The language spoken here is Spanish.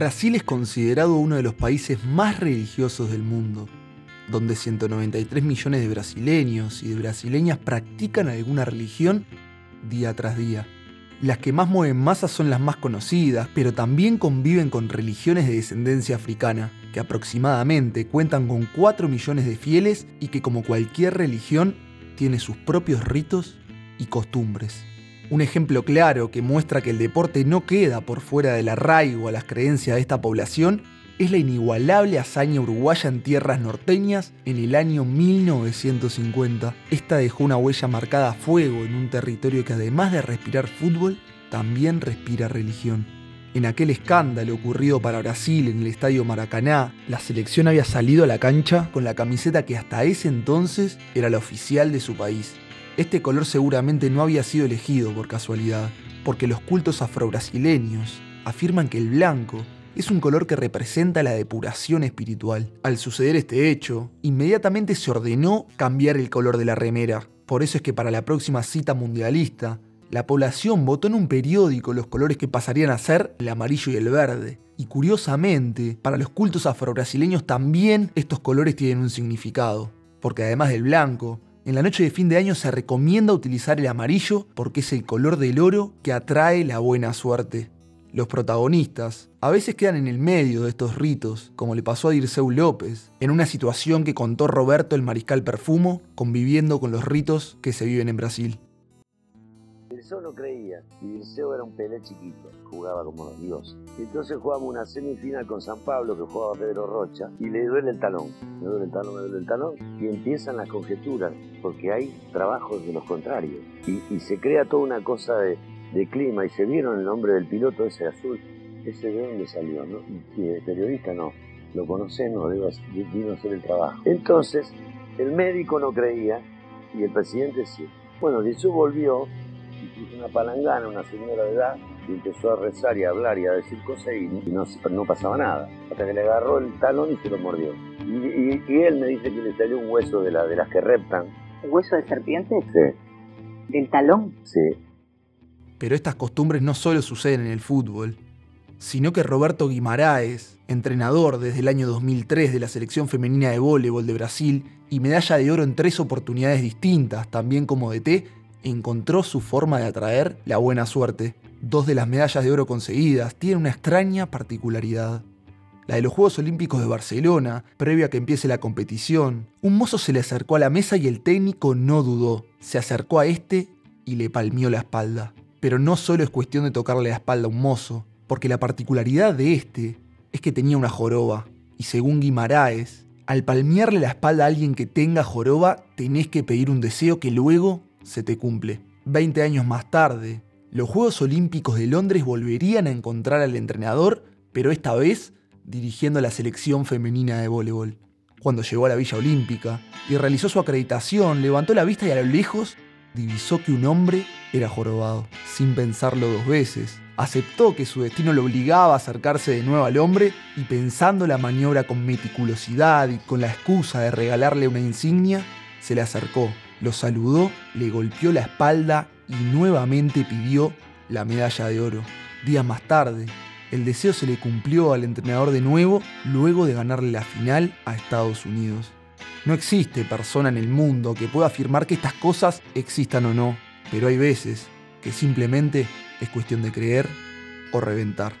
Brasil es considerado uno de los países más religiosos del mundo, donde 193 millones de brasileños y de brasileñas practican alguna religión día tras día. Las que más mueven masas son las más conocidas, pero también conviven con religiones de descendencia africana, que aproximadamente cuentan con 4 millones de fieles y que como cualquier religión tiene sus propios ritos y costumbres. Un ejemplo claro que muestra que el deporte no queda por fuera del arraigo a las creencias de esta población es la inigualable hazaña uruguaya en tierras norteñas en el año 1950. Esta dejó una huella marcada a fuego en un territorio que además de respirar fútbol, también respira religión. En aquel escándalo ocurrido para Brasil en el estadio Maracaná, la selección había salido a la cancha con la camiseta que hasta ese entonces era la oficial de su país. Este color seguramente no había sido elegido por casualidad, porque los cultos afrobrasileños afirman que el blanco es un color que representa la depuración espiritual. Al suceder este hecho, inmediatamente se ordenó cambiar el color de la remera. Por eso es que para la próxima cita mundialista, la población votó en un periódico los colores que pasarían a ser el amarillo y el verde. Y curiosamente, para los cultos afrobrasileños también estos colores tienen un significado, porque además del blanco, en la noche de fin de año se recomienda utilizar el amarillo porque es el color del oro que atrae la buena suerte. Los protagonistas a veces quedan en el medio de estos ritos, como le pasó a Dirceu López, en una situación que contó Roberto el Mariscal Perfumo, conviviendo con los ritos que se viven en Brasil. Dirceu no creía, y Dirceu era un pelé chiquito, jugaba como Dios. Entonces jugamos una semifinal con San Pablo, que jugaba Pedro Rocha, y le duele el talón, me duele el talón, me duele el talón, y empiezan las conjeturas, porque hay trabajos de los contrarios, y, se crea toda una cosa de, clima, y se vieron el nombre del piloto ese azul, ese de dónde salió, ¿no? Y de periodista no, lo conocemos, vino a hacer el trabajo. Entonces, el médico no creía, y el presidente sí. Bueno, Dirceu volvió una palangana, una señora de edad, y empezó a rezar y a hablar y a decir cosas y, no, no, pasaba nada. Hasta que le agarró el talón y se lo mordió. Y, y, él me dice que le salió un hueso de, la, de las que reptan. ¿Un hueso de serpiente? Sí. ¿Del talón? Sí. Pero estas costumbres no solo suceden en el fútbol, sino que Roberto Guimaraes, entrenador desde el año 2003 de la selección femenina de voleibol de Brasil y medalla de oro en tres oportunidades distintas, también como DT, encontró su forma de atraer la buena suerte. Dos de las medallas de oro conseguidas tienen una extraña particularidad. La de los Juegos Olímpicos de Barcelona, previo a que empiece la competición, un mozo se le acercó a la mesa y el técnico no dudó. Se acercó a este y le palmió la espalda. Pero no solo es cuestión de tocarle la espalda a un mozo, porque la particularidad de este es que tenía una joroba. Y según Guimaraes, al palmearle la espalda a alguien que tenga joroba, tenés que pedir un deseo que luego se te cumple. Veinte años más tarde, los Juegos Olímpicos de Londres volverían a encontrar al entrenador, pero esta vez dirigiendo la selección femenina de voleibol. Cuando llegó a la Villa Olímpica y realizó su acreditación, levantó la vista y a lo lejos divisó que un hombre era jorobado. Sin pensarlo dos veces, aceptó que su destino lo obligaba a acercarse de nuevo al hombre y pensando la maniobra con meticulosidad y con la excusa de regalarle una insignia, se le acercó lo saludó, le golpeó la espalda y nuevamente pidió la medalla de oro. Días más tarde, el deseo se le cumplió al entrenador de nuevo luego de ganarle la final a Estados Unidos. No existe persona en el mundo que pueda afirmar que estas cosas existan o no, pero hay veces que simplemente es cuestión de creer o reventar.